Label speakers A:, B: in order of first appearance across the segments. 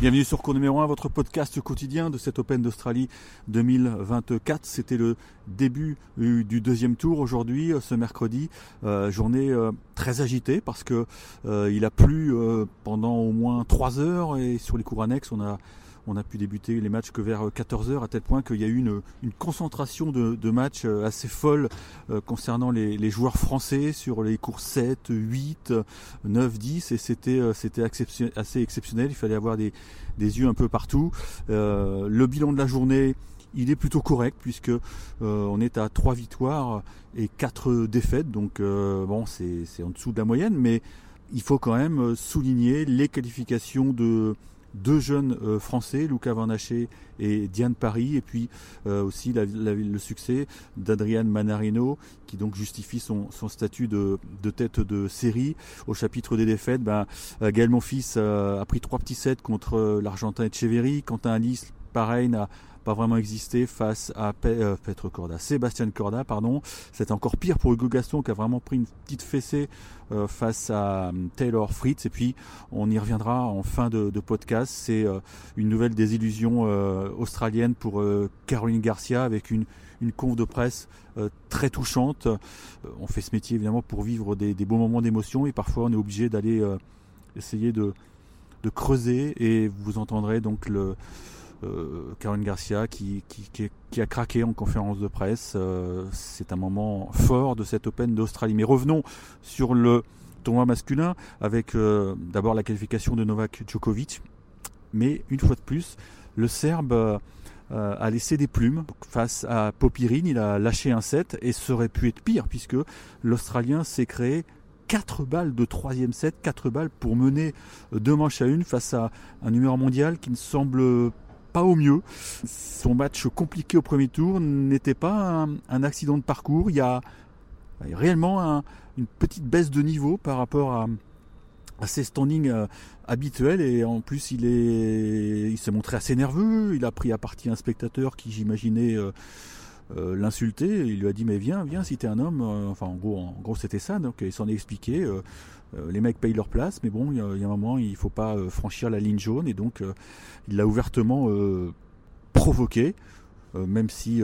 A: Bienvenue sur cours numéro 1, votre podcast quotidien de cet Open d'Australie 2024. C'était le début du deuxième tour aujourd'hui, euh, ce mercredi. Euh, journée euh, très agitée parce que il a plu pendant au moins trois heures et sur les cours annexes, on a on a pu débuter les matchs que vers 14h, euh, à tel point qu'il y a eu une, concentration de, matchs euh, assez folle euh, concernant les, joueurs français sur les cours 7, 8, 9, 10, et c'était assez exceptionnel. Il fallait avoir des, yeux un peu partout. le bilan de la journée, il est plutôt correct puisque on est à 3 victoires et 4 défaites, donc bon c'est en dessous de la moyenne, mais il faut quand même souligner les qualifications de deux jeunes euh, français, Luca Van et Diane Paris, et puis euh, aussi le succès d'Adrian Manarino, qui donc justifie son, statut de, tête de série. Au chapitre des défaites, ben, euh, Gaël Monfils a pris trois petits sets contre l'Argentin Echeverry, Quentin Alice, pareil, n'a pas vraiment existé face à euh, Petre Corda, Sébastien Corda, pardon. C'est encore pire pour Hugo Gaston qui a vraiment pris une petite fessée euh, face à euh, Taylor Fritz. Et puis on y reviendra en fin de, podcast. C'est une nouvelle désillusion australienne pour Caroline Garcia avec une, une conf de presse très touchante. on fait ce métier évidemment pour vivre des, des beaux moments d'émotion et parfois on est obligé d'aller essayer de, de creuser et vous entendrez donc le euh, Caroline Garcia qui, qui, a craqué en conférence de presse. Euh, c'est un moment fort de cette Open d'Australie. Mais revenons sur le tournoi masculin avec euh, d'abord la qualification de Novak Djokovic. Mais une fois de plus, le Serbe a laissé des plumes face à Popirine. Il a lâché un set et ça aurait pu être pire puisque l'Australien s'est créé 4 balles de troisième set, 4 balles pour mener deux manches à une face à un numéro mondial qui ne semble pas au mieux. Son match compliqué au premier tour n'était pas un, accident de parcours. Il y a, réellement une petite baisse de niveau par rapport à, ses standings euh, habituels et en plus il il s'est montré assez nerveux il a pris à partie un spectateur qui j'imaginais euh, euh, l'insulter il lui a dit mais viens viens si t'es un homme enfin en gros en c'était ça donc il s'en est expliqué euh, les mecs payent leur place, mais bon, il y, a un moment, il faut pas euh, franchir la ligne jaune, et donc euh, il l'a ouvertement provoqué. même si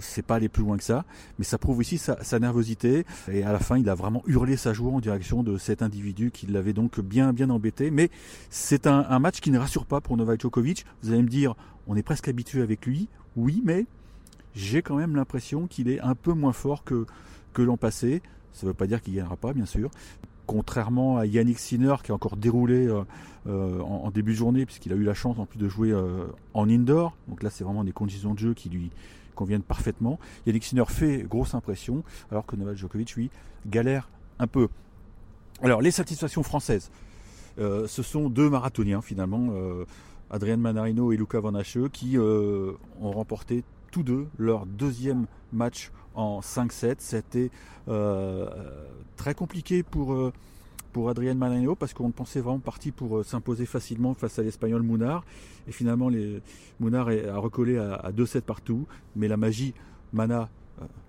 A: c'est pas aller plus loin que ça, mais ça prouve ici sa, nervosité. Et à la fin, il a vraiment hurlé sa joie en direction de cet individu qui l'avait donc bien bien embêté. Mais c'est un, match qui ne rassure pas pour Novak Djokovic. Vous allez me dire, on est presque habitué avec lui, oui, mais j'ai quand même l'impression qu'il est un peu moins fort que que l'an passé. Ça ne veut pas dire qu'il gagnera pas, bien sûr contrairement à Yannick Sinner qui a encore déroulé euh, euh, en, début de journée, puisqu'il a eu la chance en plus de jouer euh, en indoor. Donc là, c'est vraiment des conditions de jeu qui lui conviennent parfaitement. Yannick Sinner fait grosse impression, alors que Novak Djokovic, lui, galère un peu. Alors, les satisfactions françaises. ce sont deux marathoniens finalement, Adrien Manarino et Luca Van qui ont remporté tous deux leur deuxième match en 5-7. C'était euh, très compliqué pour, euh, pour Adrien parce qu'on pensait vraiment parti pour euh, s'imposer facilement face à l'Espagnol Mounard. Et finalement, les, Mounard a recollé à, 2-7 partout. Mais la magie Mana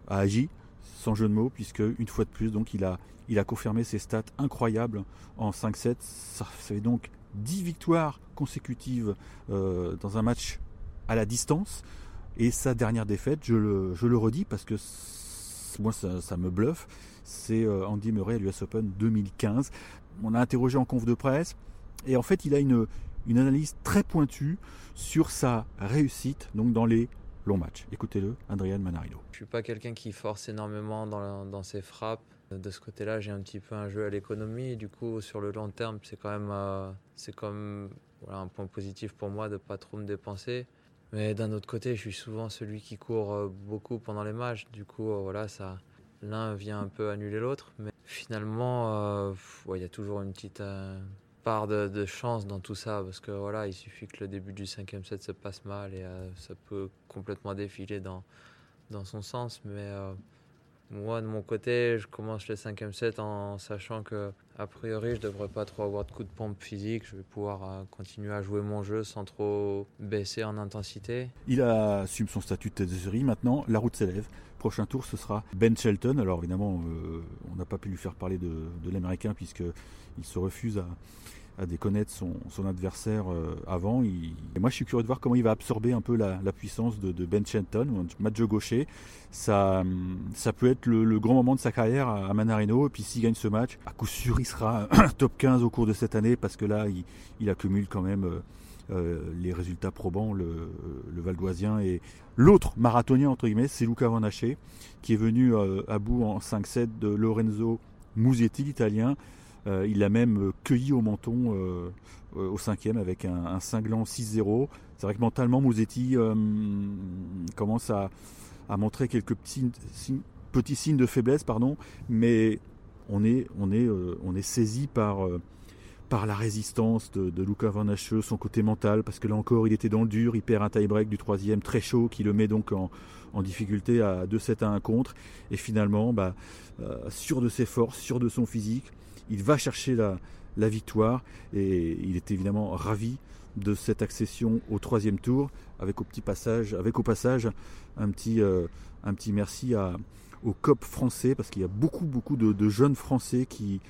A: a agi, sans jeu de mots, puisque une fois de plus, donc, il, a, il a confirmé ses stats incroyables en 5-7. Ça fait donc 10 victoires consécutives dans un match à la distance. Et sa dernière défaite, je le, redis parce que moi ça, me bluffe, c'est euh, Andy Murray à l'US Open 2015. On a interrogé en conf de presse et en fait il a une, analyse très pointue sur sa réussite donc dans les longs matchs. Écoutez-le, Adrian Manarino.
B: Je suis pas quelqu'un qui force énormément dans, ses frappes. De ce côté-là, j'ai un petit peu un jeu à l'économie. Du coup, sur le long terme, c'est quand même, euh, c'est un point positif pour moi de pas trop me dépenser. Mais d'un autre côté, je suis souvent celui qui court euh, beaucoup pendant les matchs. Du coup, euh, voilà, ça, l'un vient un peu annuler l'autre. Mais finalement, euh, il y a toujours une petite part de, chance dans tout ça. Parce que voilà, il suffit que le début du cinquième set se passe mal et ça peut complètement défiler dans, dans son sens. Mais moi, de mon côté, je commence le cinquième set en sachant que, a priori, je devrais pas trop avoir de coups de pompe physique. Je vais pouvoir euh, continuer à jouer mon jeu sans trop baisser en intensité.
A: Il assume son statut de tête de série. Maintenant, la route s'élève. Prochain tour, ce sera Ben Shelton. Alors, évidemment, euh, on n'a pas pu lui faire parler de, de l'américain puisqu'il se refuse à, à déconnaître son, adversaire avant. Et moi, je suis curieux de voir comment il va absorber un peu la, puissance de, Ben Shenton, match gaucher. Ça, ça peut être le, grand moment de sa carrière à, Manarino. Et puis s'il gagne ce match, à coup sûr, il sera top 15 au cours de cette année parce que là, il, accumule quand même les résultats probants, le, le Valdoisien. Et l'autre marathonien, entre guillemets, c'est Luca Van Haché, qui est venu à bout en 5-7 de Lorenzo Musetti, l'italien. Euh, il l'a même cueilli au menton euh, euh, au cinquième avec un, cinglant 6-0. C'est vrai que mentalement, Musetti commence à, montrer quelques petits, signes de faiblesse, pardon, mais on est, saisi par par la résistance de, Luca Van Hacheux, son côté mental, parce que là encore, il était dans le dur, il perd un tie-break du troisième très chaud, qui le met donc en, difficulté à 2-7 à 1 contre. Et finalement, bah, sûr de ses forces, sûr de son physique, il va chercher la, victoire et il est évidemment ravi de cette accession au troisième tour avec au petit passage, avec au passage un petit, euh, un petit merci à, au COP français parce qu'il y a beaucoup beaucoup de, jeunes français qui,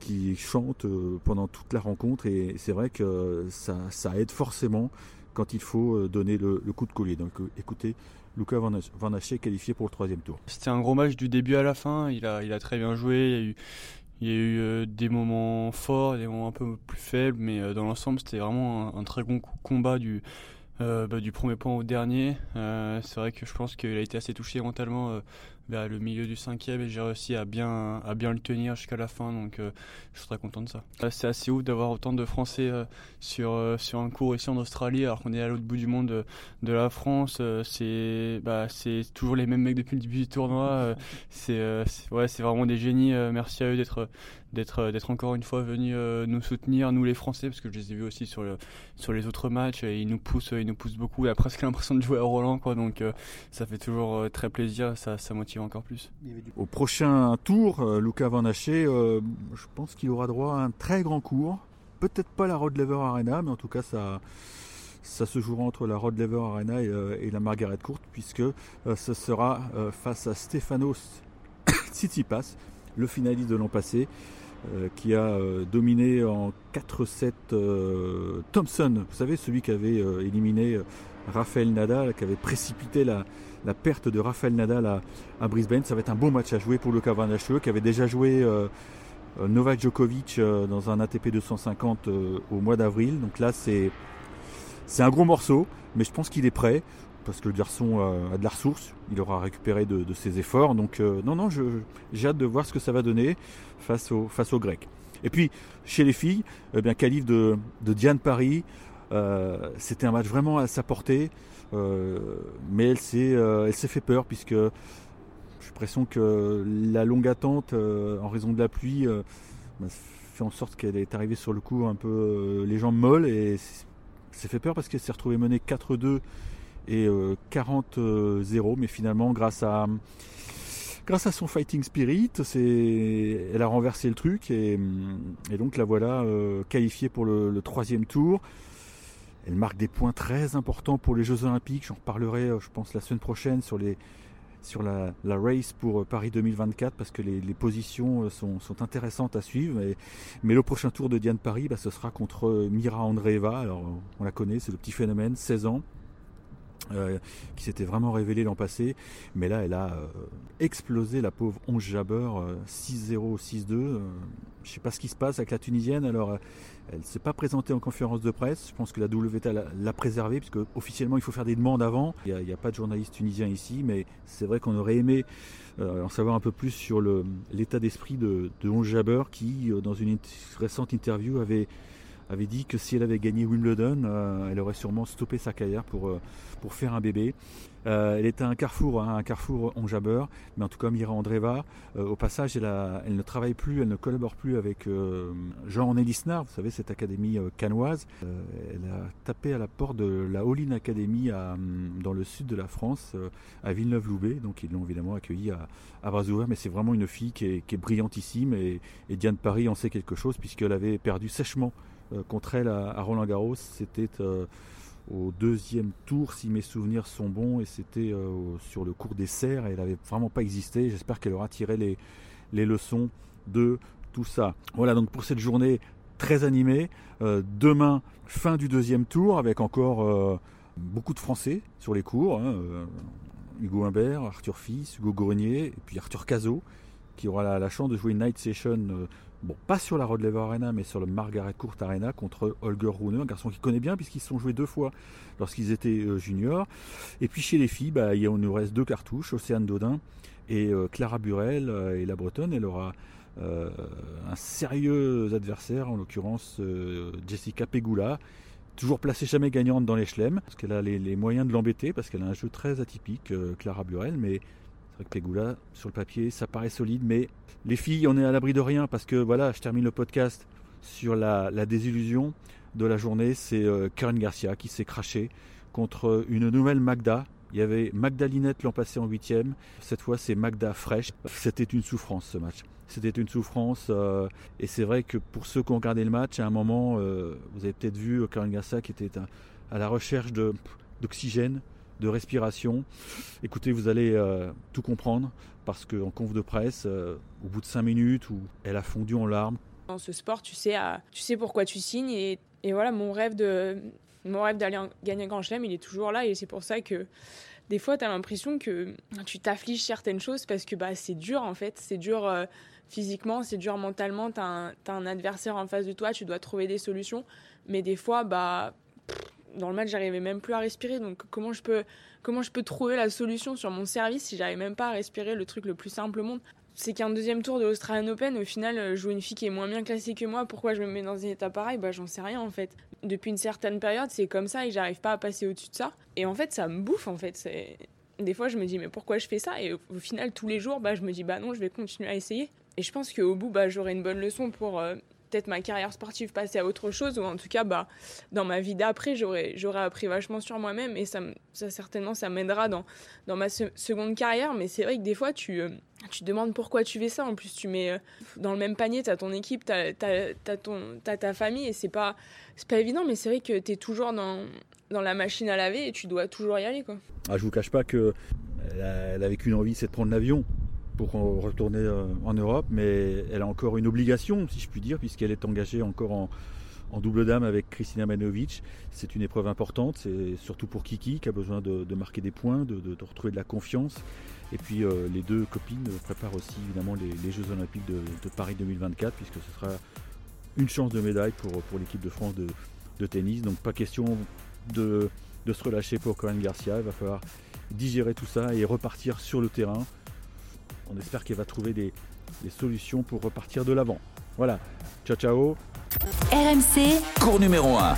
A: qui chantent euh, pendant toute la rencontre et c'est vrai que ça, aide forcément quand il faut euh, donner le, coup de collier. Donc écoutez, Lucas Van Haché qualifié pour le troisième tour.
C: C'était un gros match du début à la fin, il a, il a très bien joué, il y a eu, il y a eu euh, des moments forts, des moments un peu plus faibles, mais euh, dans l'ensemble, c'était vraiment un, très bon combat du, euh, bah, du premier point au dernier. c'est vrai que je pense qu'il a été assez touché mentalement vers le milieu du cinquième et j'ai réussi à bien, à bien le tenir jusqu'à la fin, donc je suis très content de ça. C'est assez ouf d'avoir autant de Français sur, sur un cours ici en Australie alors qu'on est à l'autre bout du monde de, la France. c'est bah, toujours les mêmes mecs depuis le début du tournoi. c'est ouais, vraiment des génies. merci à eux d'être d'être encore une fois venus nous soutenir, nous les Français, parce que je les ai vus aussi sur, le, sur les autres matchs. Et ils nous poussent, ils nous poussent beaucoup. Il a presque l'impression de jouer à Roland, quoi. Donc ça fait toujours très plaisir. Ça, ça motive encore plus.
A: Au prochain tour, euh, Luca Van Haché, euh, je pense qu'il aura droit à un très grand cours. Peut-être pas la Rod Lever Arena, mais en tout cas, ça, ça se jouera entre la Rod Lever Arena et, euh, la Margaret Court, puisque ce sera face à Stefanos Tsitsipas, le finaliste de l'an passé, qui a dominé en 4-7 Thompson, vous savez, celui qui avait éliminé Rafael Nadal, qui avait précipité la, perte de Rafael Nadal à, Brisbane. Ça va être un bon match à jouer pour Luka Van qui avait déjà joué euh, euh, Novak Djokovic euh, dans un ATP 250 au mois d'avril. Donc là, c'est un gros morceau, mais je pense qu'il est prêt parce que le garçon a de la ressource, il aura récupéré de, ses efforts. Donc non, non, j'ai hâte de voir ce que ça va donner face, au, face aux Grecs. Et puis, chez les filles, eh bien, qualif de, de Diane Paris, c'était un match vraiment à sa portée. Euh, mais elle s'est, euh, elle s'est fait peur puisque j'ai l'impression que la longue attente euh, en raison de la pluie bah, fait en sorte qu'elle est arrivée sur le coup un peu les jambes molles et s'est fait peur parce qu'elle s'est retrouvée menée 4-2 et 40-0 mais finalement grâce à grâce à son fighting spirit elle a renversé le truc et, donc la voilà qualifiée pour le troisième tour elle marque des points très importants pour les Jeux Olympiques. J'en reparlerai, euh, je pense, la semaine prochaine sur, la, race pour euh, Paris 2024 parce que les, positions euh, sont, intéressantes à suivre. Mais, le prochain tour de Diane Paris, bah, ce sera contre Mira Andreeva. On la connaît, c'est le petit phénomène, 16 ans. Qui s'était vraiment révélé l'an passé. Mais là, elle a explosé la pauvre 11 Jabber, 6-0, 6-2. je ne sais pas ce qui se passe avec la Tunisienne. Alors, elle ne s'est pas présentée en conférence de presse. Je pense que la WTA l'a préservée, puisque officiellement il faut faire des demandes avant. Il n'y a, pas de journaliste tunisien ici, mais c'est vrai qu'on aurait aimé euh, en savoir un peu plus sur l'état d'esprit de, de Jabber, qui, euh, dans une récente interview, avait, avait dit que si elle avait gagné Wimbledon, euh, elle aurait sûrement stoppé sa carrière pour, pour faire un bébé. Euh, elle à un carrefour, hein, un carrefour en jabber, mais en tout cas Mira Andreva, euh, au passage, elle, ne travaille plus, elle ne collabore plus avec euh, Jean Elisnar, vous savez, cette académie canoise. elle a tapé à la porte de la All-in Academy dans le sud de la France, à Villeneuve-Loubet, donc ils l'ont évidemment accueillie à, à bras ouverts, mais c'est vraiment une fille qui est, brillantissime et, Diane Paris en sait quelque chose puisqu'elle avait perdu sèchement contre elle à, Roland Garros. C'était au deuxième tour, si mes souvenirs sont bons, et c'était euh, sur le cours des serres, elle n'avait vraiment pas existé. J'espère qu'elle aura tiré les, leçons de tout ça. Voilà donc pour cette journée très animé. demain, fin du deuxième tour, avec encore beaucoup de Français sur les cours. Hein, Hugo Humbert, Arthur Fils, Hugo Grenier, et puis Arthur Cazot, qui aura la, chance de jouer une night session, euh, bon, pas sur la Rod Laver Arena, mais sur le Margaret Court Arena contre Holger Rune, un garçon qu'il connaît bien puisqu'ils se sont joués deux fois lorsqu'ils étaient euh, juniors. Et puis chez les filles, bah, il nous reste deux cartouches, Océane Dodin et euh, Clara Burel et la Bretonne. Elle aura un sérieux adversaire, en l'occurrence Jessica Pegula, toujours placée jamais gagnante dans les chelems, parce qu'elle a les, moyens de l'embêter, parce qu'elle a un jeu très atypique, Clara Burel, mais c'est vrai que Pegula, sur le papier, ça paraît solide, mais les filles, on est à l'abri de rien parce que voilà, je termine le podcast sur la, désillusion de la journée. C'est euh, Karen Garcia qui s'est craché contre une nouvelle Magda. Il y avait Magda Linette l'an passé en huitième. Cette fois, c'est Magda Fresh. C'était une souffrance ce match. C'était une souffrance. Euh, et c'est vrai que pour ceux qui ont regardé le match, à un moment, euh, vous avez peut-être vu Karen Garcia qui était à la recherche d'oxygène, de respiration. Écoutez, vous allez euh, tout comprendre parce qu'en conf de presse, euh, au bout de cinq minutes, où elle a fondu en larmes.
D: Dans ce sport, tu sais, tu sais pourquoi tu signes et, voilà, mon rêve de mon rêve d'aller gagner un grand chelem, il est toujours là et c'est pour ça que des fois, tu as l'impression que tu t'affliges certaines choses parce que bah, c'est dur en fait, c'est dur euh, physiquement, c'est dur mentalement, tu un adversaire en face de toi, tu dois trouver des solutions, mais des fois, bah dans le match, j'arrivais même plus à respirer. Donc comment je peux comment je peux trouver la solution sur mon service si j'arrive même pas à respirer le truc le plus simple au monde? C'est qu'un deuxième tour de l'Australian Open, au final, euh, jouer une fille qui est moins bien classée que moi, pourquoi je me mets dans un état pareil? Bah, j'en sais rien en fait. Depuis une certaine période, c'est comme ça et j'arrive pas à passer au-dessus de ça. Et en fait, ça me bouffe en fait. Des fois, je me dis, mais pourquoi je fais ça? Et au final, tous les jours, bah, je me dis, bah non, je vais continuer à essayer. Et je pense qu'au bout, bah, j'aurai une bonne leçon pour euh, peut-être ma carrière sportive passer à autre chose, ou en tout cas, bah, dans ma vie d'après, j'aurais, appris vachement sur moi-même, et ça, ça certainement, ça m'aidera dans, dans ma seconde carrière. Mais c'est vrai que des fois, tu, euh, tu te demandes pourquoi tu fais ça. En plus, tu mets euh, dans le même panier, tu as ton équipe, tu as, ton, ta famille, et c'est pas, c'est pas évident, mais c'est vrai que tu es toujours dans, dans la machine à laver, et tu dois toujours y aller. Quoi.
A: Ah, je vous cache pas que elle avait qu'une envie, c'est de prendre l'avion pour retourner euh, en Europe, mais elle a encore une obligation, si je puis dire, puisqu'elle est engagée encore en, double dame avec Kristina Manovic. C'est une épreuve importante, c'est surtout pour Kiki qui a besoin de, marquer des points, de, retrouver de la confiance. Et puis euh, les deux copines préparent aussi évidemment les, Jeux Olympiques de, Paris 2024, puisque ce sera une chance de médaille pour, pour l'équipe de France de, tennis. Donc pas question de, se relâcher pour Corinne Garcia, il va falloir digérer tout ça et repartir sur le terrain on espère qu'elle va trouver des, solutions pour repartir de l'avant. Voilà. Ciao ciao.
E: RMC. Cours numéro 1.